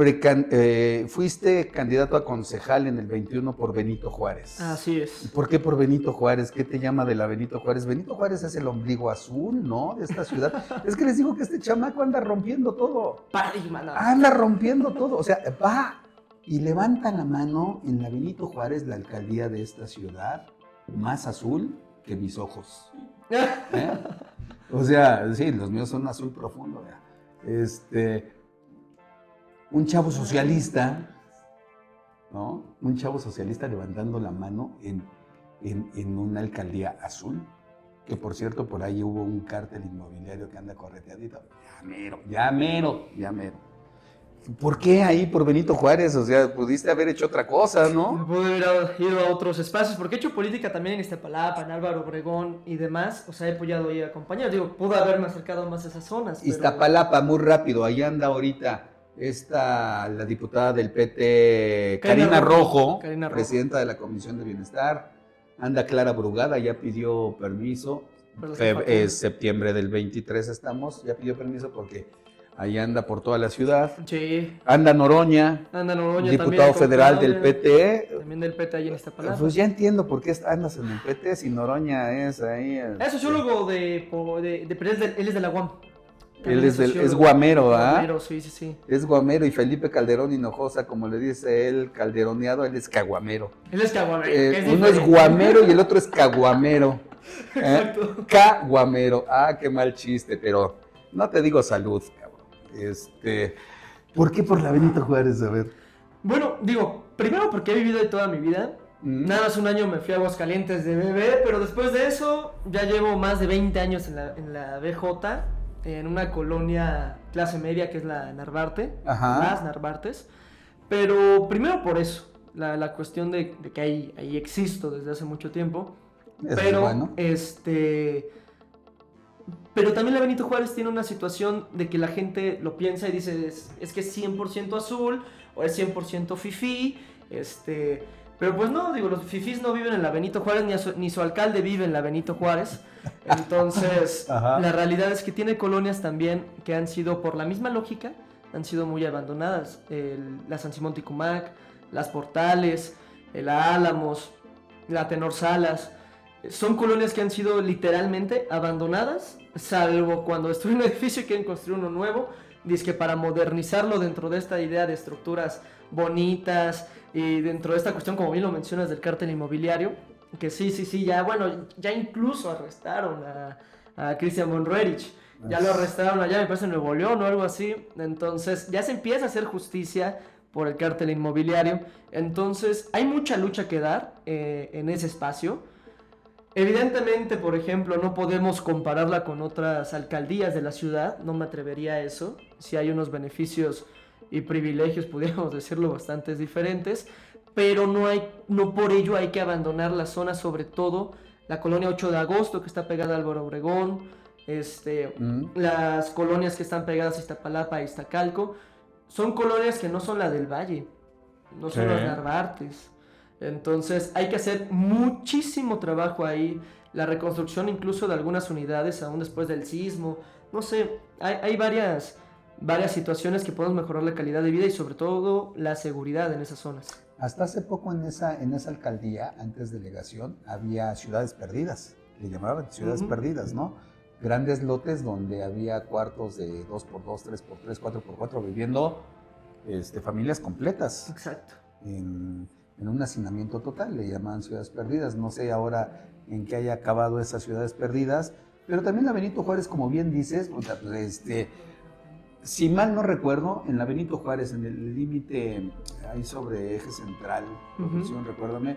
precan- eh, fuiste candidato a concejal en el 21 por Benito Juárez. Así es. ¿Por qué por Benito Juárez? ¿Qué te llama de la Benito Juárez? Benito Juárez es el ombligo azul, ¿no? De esta ciudad. es que les digo que este chamaco anda rompiendo todo. Paradigma, no. Anda rompiendo todo. O sea, va y levanta la mano en la Benito Juárez, la alcaldía de esta ciudad, más azul que mis ojos. ¿eh? O sea, sí, los míos son azul profundo. vea. Este, un chavo socialista, ¿no? Un chavo socialista levantando la mano en, en- en una alcaldía azul. Que por cierto, por ahí hubo un cártel inmobiliario que anda correteadito. Ya mero, ya mero, ya mero. ¿Por qué ahí por Benito Juárez? O sea, pudiste haber hecho otra cosa, ¿no? pude haber ido a otros espacios, porque he hecho política también en Iztapalapa, en Álvaro Obregón y demás. O sea, he apoyado ahí a compañeros. Digo, pude haberme acercado más a esas zonas. pero- Iztapalapa, muy rápido, ahí anda ahorita esta, la diputada del PT, Karina, Karina Rojo, Rojo. Karina Rojo. presidenta de la Comisión de Bienestar. Anda Clara Brugada, ya pidió permiso. Es septiembre del 23 estamos, ya pidió permiso porque ahí anda por toda la ciudad. Sí. Anda Noroña, Anda Noroña diputado también, federal del PT. También del PT ahí en Iztapalapa. Pues ya entiendo por qué andas en el PT si Noroña es ahí. Es este, sociólogo de, de, de- es de, él es de la UAM. Él es, del- es sociólogo. guamero, ¿ah? Guamero, sí, sí, sí. Es guamero y Felipe Calderón Hinojosa, como le dice él, calderoneado, él es caguamero. Él es caguamero. Eh, es uno es guamero y el otro es caguamero. ¿eh? Caguamero. Ah, qué mal chiste, pero no te digo salud, cabrón. Este, ¿Por qué por la Benito Juárez? A ver. Bueno, digo, primero porque he vivido ahí toda mi vida. Mm. Nada más un año me fui a Aguascalientes de bebé, pero después de eso ya llevo más de 20 años en la, en la BJ, en una colonia clase media que es la Narvarte, Ajá. las Narvartes. Pero primero por eso, la, la cuestión de, de que ahí, ahí existo desde hace mucho tiempo. Eso es pero, bueno. este. Pero también la Benito Juárez tiene una situación de que la gente lo piensa y dice: es, es que es 100% azul o es 100% fifí. Este. Pero pues no, digo, los fifís no viven en la Benito Juárez, ni, su, ni su alcalde vive en la Benito Juárez. Entonces, Ajá. la realidad es que tiene colonias también que han sido, por la misma lógica, han sido muy abandonadas. El- la San Simón Ticumac, las Portales, el Álamos, la Tenor Salas. Son colonias que han sido literalmente abandonadas, salvo cuando destruyen un edificio y quieren construir uno nuevo. Dice que para modernizarlo dentro de esta idea de estructuras bonitas y dentro de esta cuestión, como bien lo mencionas, del cártel inmobiliario, que sí, sí, sí, ya, bueno, ya incluso arrestaron a, a Christian von Roerich. Ya lo arrestaron allá, me parece en Nuevo León o algo así. Entonces, ya se empieza a hacer justicia por el cártel inmobiliario. Entonces, hay mucha lucha que dar eh, en ese espacio. Evidentemente, por ejemplo, no podemos compararla con otras alcaldías de la ciudad, no me atrevería a eso. Si hay unos beneficios y privilegios, pudiéramos decirlo, bastante diferentes, pero no, hay, no por ello hay que abandonar la zona, sobre todo la colonia 8 de agosto, que está pegada a Álvaro Obregón, este, Mm. las colonias que están pegadas a Iztapalapa y Iztacalco, son colonias que no son la del Valle, no son Sí. las Narvartes. Entonces hay que hacer muchísimo trabajo ahí, la reconstrucción incluso de algunas unidades aún después del sismo, no sé, hay, hay varias, varias situaciones que podemos mejorar la calidad de vida y sobre todo la seguridad en esas zonas. Hasta hace poco en esa, en esa alcaldía, antes delegación, había ciudades perdidas. Le llamaban ciudades perdidas, ¿no? Grandes lotes donde había cuartos de 2x2, 3x3, 4x4, viviendo este, familias completas Exacto. en, en un hacinamiento total. Le llamaban ciudades perdidas. No sé ahora en qué haya acabado esas ciudades perdidas. Pero también la Benito Juárez, como bien dices, pues, este, si mal no recuerdo, en la Benito Juárez, en el límite ahí sobre eje central, recuérdame,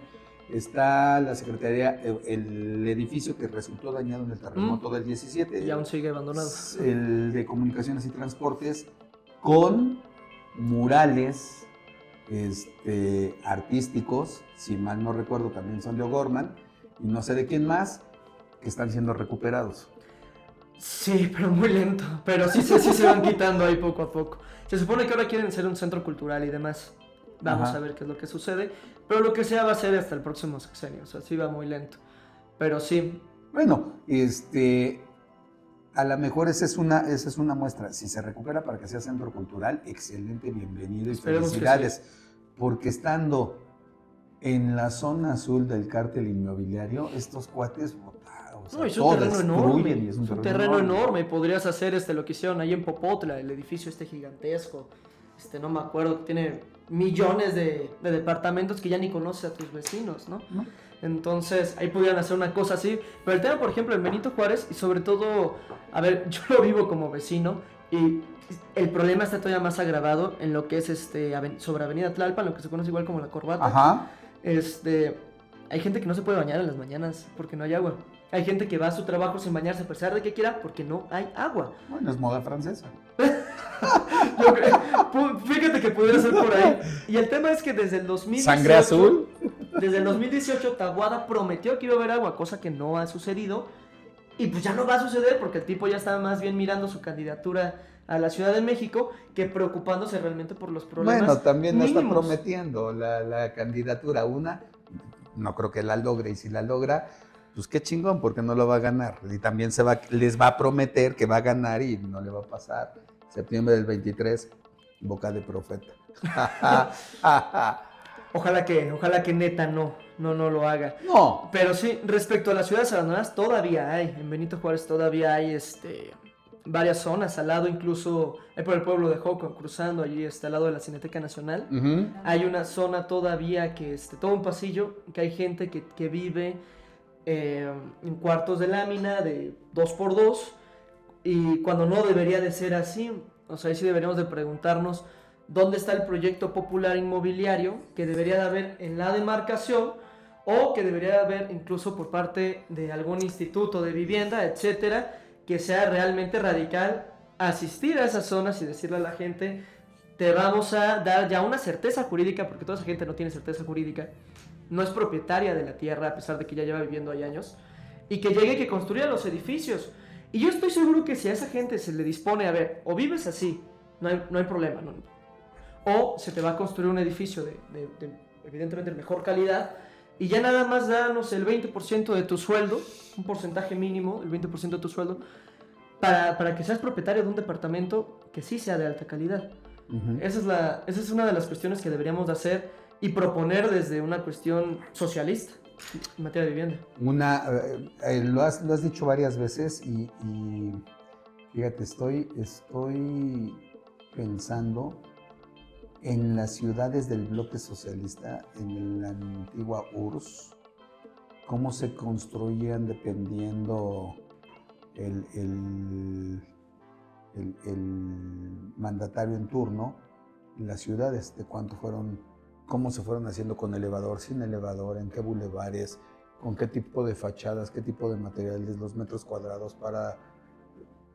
está la Secretaría, el, el edificio que resultó dañado en el terremoto del 17. Y aún sigue abandonado. El de Comunicaciones y Transportes, con murales este, artísticos, si mal no recuerdo, también son de O'Gorman, y no sé de quién más, que están siendo recuperados. Sí, pero muy lento. Pero sí, sí, sí se van quitando ahí poco a poco. Se supone que ahora quieren ser un centro cultural y demás. Vamos Ajá. a ver qué es lo que sucede. Pero lo que sea va a ser hasta el próximo sexenio. O sea, sí va muy lento. Pero sí. Bueno, este, a lo mejor esa es una, esa es una muestra. Si se recupera para que sea centro cultural, excelente, bienvenido y Esperemos felicidades. Porque estando en la zona azul del cártel inmobiliario, estos cuates, sea, No, es un terreno enorme. y Es un terreno enorme. enorme. Podrías hacer este, lo que hicieron ahí en Popotla, el edificio este gigantesco. Este, no me acuerdo, tiene millones de, de departamentos que ya ni conoces a tus vecinos, ¿no? ¿no? Entonces, ahí pudieran hacer una cosa así. Pero el tema, por ejemplo, en Benito Juárez, y sobre todo, a ver, yo lo vivo como vecino, y el problema está todavía más agravado en lo que es este sobre Avenida Tlalpan, lo que se conoce igual como la corbata. Ajá. Este, hay gente que no se puede bañar en las mañanas porque no hay agua. Hay gente que va a su trabajo sin bañarse a pesar de que quiera porque no hay agua. Bueno, es moda francesa. Yo creo- pu- fíjate que pudiera ser por ahí. Y el tema es que desde el 2018... ¿Sangre azul? Desde el 2018 Taguada prometió que iba a haber agua, cosa que no ha sucedido. Y pues ya no va a suceder porque el tipo ya está más bien mirando su candidatura a la Ciudad de México que preocupándose realmente por los problemas. Bueno, también no está prometiendo la, la candidatura. Una, no creo que la logre. Y si la logra, pues qué chingón, porque no lo va a ganar. Y también se va, les va a prometer que va a ganar y no le va a pasar. Septiembre del 23, boca de profeta. Ojalá que, ojalá que neta no, no, no lo haga. no, Pero sí, respecto a las ciudades abandonadas, todavía hay. En Benito Juárez todavía hay este, varias zonas, al lado incluso, hay por el pueblo de Joco, cruzando allí, este, al lado de la Cineteca Nacional. Hay una zona todavía que, este, todo un pasillo, que hay gente que, que vive eh, en cuartos de lámina de 2x2 y cuando no debería de ser así, o sea, ahí sí deberíamos de preguntarnos dónde está el proyecto popular inmobiliario que debería de haber en la demarcación o que debería de haber incluso por parte de algún instituto de vivienda, etcétera, que sea realmente radical asistir a esas zonas y decirle a la gente te vamos a dar ya una certeza jurídica, porque toda esa gente no tiene certeza jurídica, no es propietaria de la tierra a pesar de que ya lleva viviendo ahí años, y que llegue y que construya los edificios. Y yo estoy seguro que si a esa gente se le dispone, a ver, o vives así, no hay, no hay problema, no- o se te va a construir un edificio de, de- de, evidentemente de mejor calidad, y ya nada más danos el 20% de tu sueldo, un porcentaje mínimo, el 20% de tu sueldo, para, para que seas propietario de un departamento que sí sea de alta calidad. Esa es, la, esa es una de las cuestiones que deberíamos de hacer y proponer desde una cuestión socialista en materia de vivienda. Una, eh, eh, lo, has, lo has dicho varias veces y, y fíjate, estoy, estoy pensando en las ciudades del bloque socialista, en la antigua URSS, cómo se construían dependiendo el, el- el- el mandatario en turno, las ciudades, de cuánto fueron, cómo se fueron haciendo con elevador, sin elevador, en qué bulevares, con qué tipo de fachadas, qué tipo de materiales, los metros cuadrados para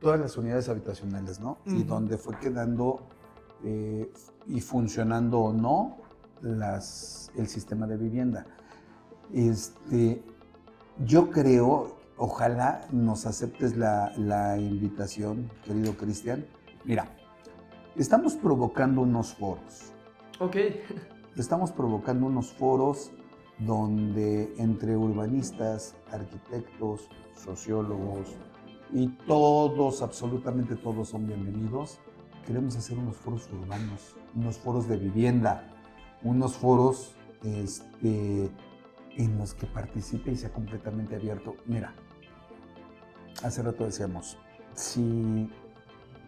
todas las unidades habitacionales, ¿no? Y donde fue quedando eh, y funcionando o no las, el sistema de vivienda. Este, yo creo, ojalá nos aceptes la, la invitación, querido Cristian. Mira, estamos provocando unos foros. Ok. Estamos provocando unos foros donde entre urbanistas, arquitectos, sociólogos y todos, absolutamente todos son bienvenidos. Queremos hacer unos foros urbanos, unos foros de vivienda, unos foros este, en los que participe y sea completamente abierto. Mira, hace rato decíamos, si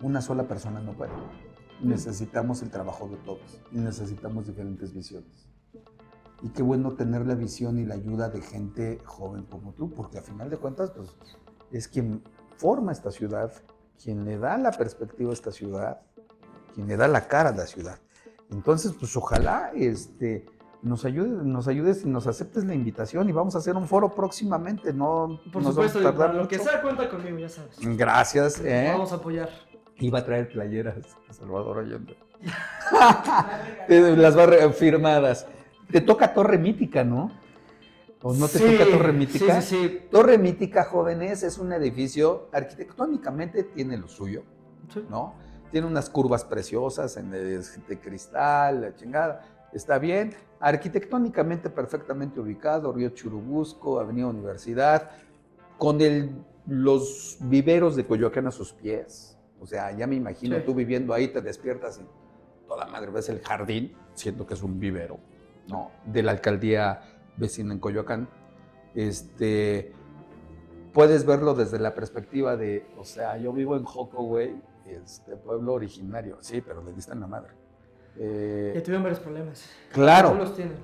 una sola persona no puede, necesitamos el trabajo de todos y necesitamos diferentes visiones. Y qué bueno tener la visión y la ayuda de gente joven como tú, porque a final de cuentas, pues, es quien forma esta ciudad, quien le da la perspectiva a esta ciudad, quien le da la cara a la ciudad. Entonces, pues ojalá este, nos, ayude, nos ayudes y nos aceptes la invitación y vamos a hacer un foro próximamente. No Por nos supuesto, vamos a tardar para lo que sea, cuenta conmigo, ya sabes. Gracias. ¿eh? Vamos a apoyar. Iba a traer playeras de Salvador Allende. Eh, Las va firmadas. Te toca Torre Mítica, ¿no? ¿O no te Sí, toca Torre Mítica? Sí, sí, sí. Torre Mítica, jóvenes, es un edificio, arquitectónicamente tiene lo suyo, Sí. ¿no? Tiene unas curvas preciosas en de, de cristal, la chingada. Está bien. Arquitectónicamente perfectamente ubicado, Río Churubusco, Avenida Universidad, con el, los viveros de Coyoacán a sus pies. O sea, ya me imagino Sí. tú viviendo ahí, te despiertas y toda madre ves el jardín, siento que es un vivero, ¿no? De la alcaldía vecina en Coyoacán. Este, puedes verlo desde la perspectiva de, o sea, yo vivo en Joco, güey, este pueblo originario, sí, pero le diste la madre. Eh, Ya tuvieron varios problemas. claro, los tienen.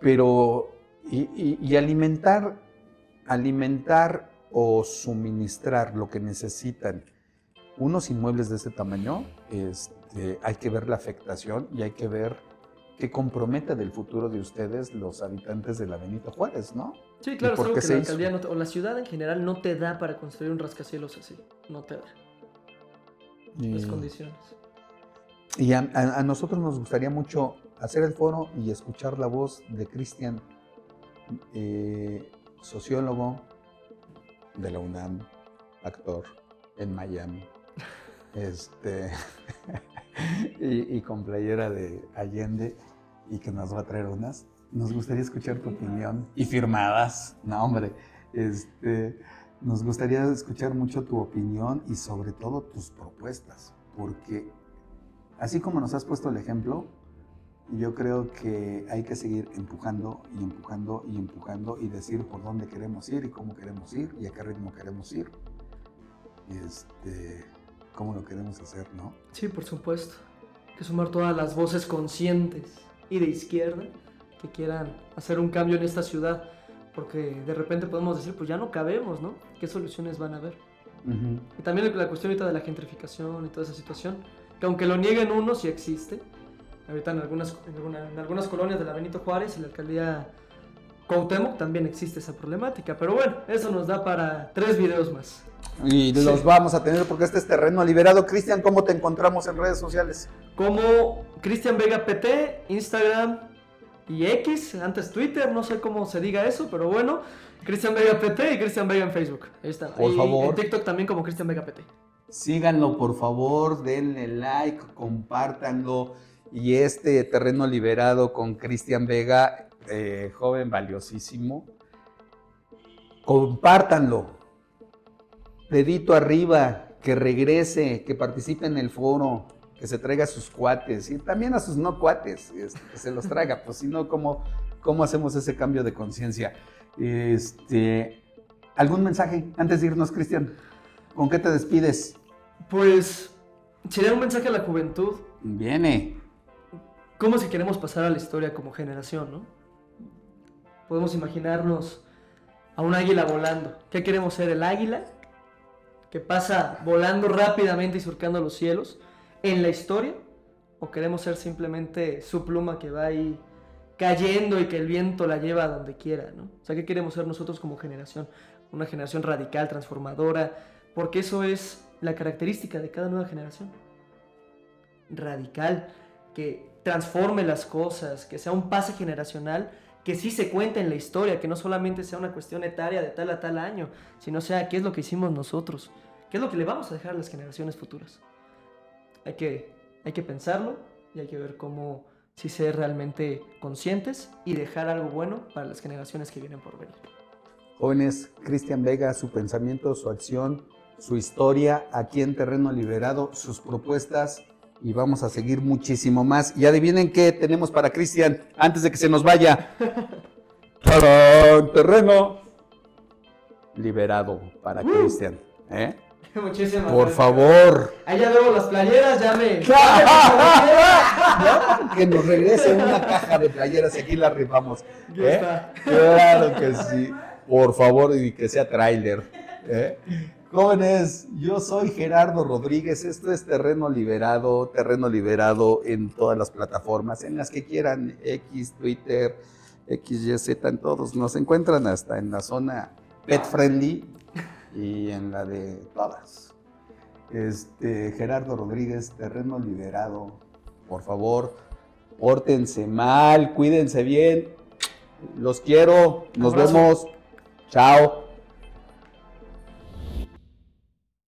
pero y, y- y alimentar, alimentar o suministrar lo que necesitan unos inmuebles de este tamaño, este, hay que ver la afectación y hay que ver que compromete del futuro de ustedes, los habitantes de la Benito Juárez, ¿no? Sí, claro, ¿Y es algo qué que la alcaldía no te- o la ciudad en general no te da para construir un rascacielos así. No te da las condiciones. Y a, a- a nosotros nos gustaría mucho hacer el foro y escuchar la voz de Cristian, eh, sociólogo de la UNAM, actor en Miami, este, y, y con playera de Allende, y que nos va a traer unas. Nos gustaría escuchar tu opinión y firmadas, no hombre, este, nos gustaría escuchar mucho tu opinión y sobre todo tus propuestas, porque así como nos has puesto el ejemplo, yo creo que hay que seguir empujando y empujando y empujando y decir por dónde queremos ir y cómo queremos ir y a qué ritmo queremos ir. Y este, cómo lo queremos hacer, ¿no? Sí, por supuesto. Hay que sumar todas las voces conscientes y de izquierda que quieran hacer un cambio en esta ciudad. Porque de repente podemos decir, pues ya no cabemos, ¿no? ¿Qué soluciones van a haber? Y también la cuestión ahorita de la gentrificación y toda esa situación, que aunque lo nieguen unos, sí existe. Ahorita en algunas, en, alguna- en algunas colonias de la Benito Juárez y la alcaldía Cuauhtémoc también existe esa problemática. Pero bueno, eso nos da para tres videos más. Y Sí. los vamos a tener porque este es terreno liberado. Cristian, ¿cómo te encontramos en redes sociales? Como Cristian Vega PT, Instagram y X, antes Twitter, no sé cómo se diga eso, pero bueno, Cristian Vega PT y Cristian Vega en Facebook. Ahí están. Por Y favor. En TikTok también como Cristian Vega PT. Síganlo, por favor, denle like, compártanlo. Y este terreno liberado con Cristian Vega, eh, joven valiosísimo, compártanlo. Dedito arriba, que regrese, que participe en el foro, que se traiga a sus cuates y también a sus no cuates, que se los traiga, pues si no, ¿cómo, ¿cómo hacemos ese cambio de conciencia? Este, ¿Algún mensaje antes de irnos, Cristian? ¿Con qué te despides? Pues sería un mensaje a la juventud, Viene. como si queremos pasar a la historia como generación, ¿no? Podemos imaginarnos a un águila volando. ¿Qué queremos ser? ¿El águila? Que pasa volando rápidamente y surcando los cielos en la historia. ¿O queremos ser simplemente su pluma que va ahí cayendo y que el viento la lleva a donde quiera, ¿no? O sea, ¿qué queremos ser nosotros como generación? Una generación radical, transformadora, porque eso es la característica de cada nueva generación. Radical, que transforme las cosas, que sea un pase generacional, que sí se cuente en la historia, que no solamente sea una cuestión etaria de tal a tal año, sino sea qué es lo que hicimos nosotros, qué es lo que le vamos a dejar a las generaciones futuras. Hay que, hay que pensarlo y hay que ver cómo sí ser realmente conscientes y dejar algo bueno para las generaciones que vienen por venir. Jóvenes, Cristian Vega, su pensamiento, su acción, su historia aquí en Terreno Liberado, sus propuestas y vamos a seguir muchísimo más. Y adivinen qué tenemos para Cristian antes de que se nos vaya. ¡Tarán! Terreno Liberado para Cristian. ¿eh? Muchísimas Por gracias. favor. Ahí ya veo las playeras, ya me... que nos regrese una caja de playeras y aquí la rifamos. ¿eh? está. Claro que sí. Por favor, y que sea tráiler. ¿eh? Jóvenes, yo soy Gerardo Rodríguez. Esto es Terreno Liberado. Terreno Liberado en todas las plataformas, en las que quieran. X, Twitter, XYZ, en todos. Nos encuentran hasta en la zona pet friendly y en la de todas. Este, Gerardo Rodríguez, Terreno Liberado. Por favor, pórtense mal, cuídense bien. Los quiero. Nos vemos. Chao.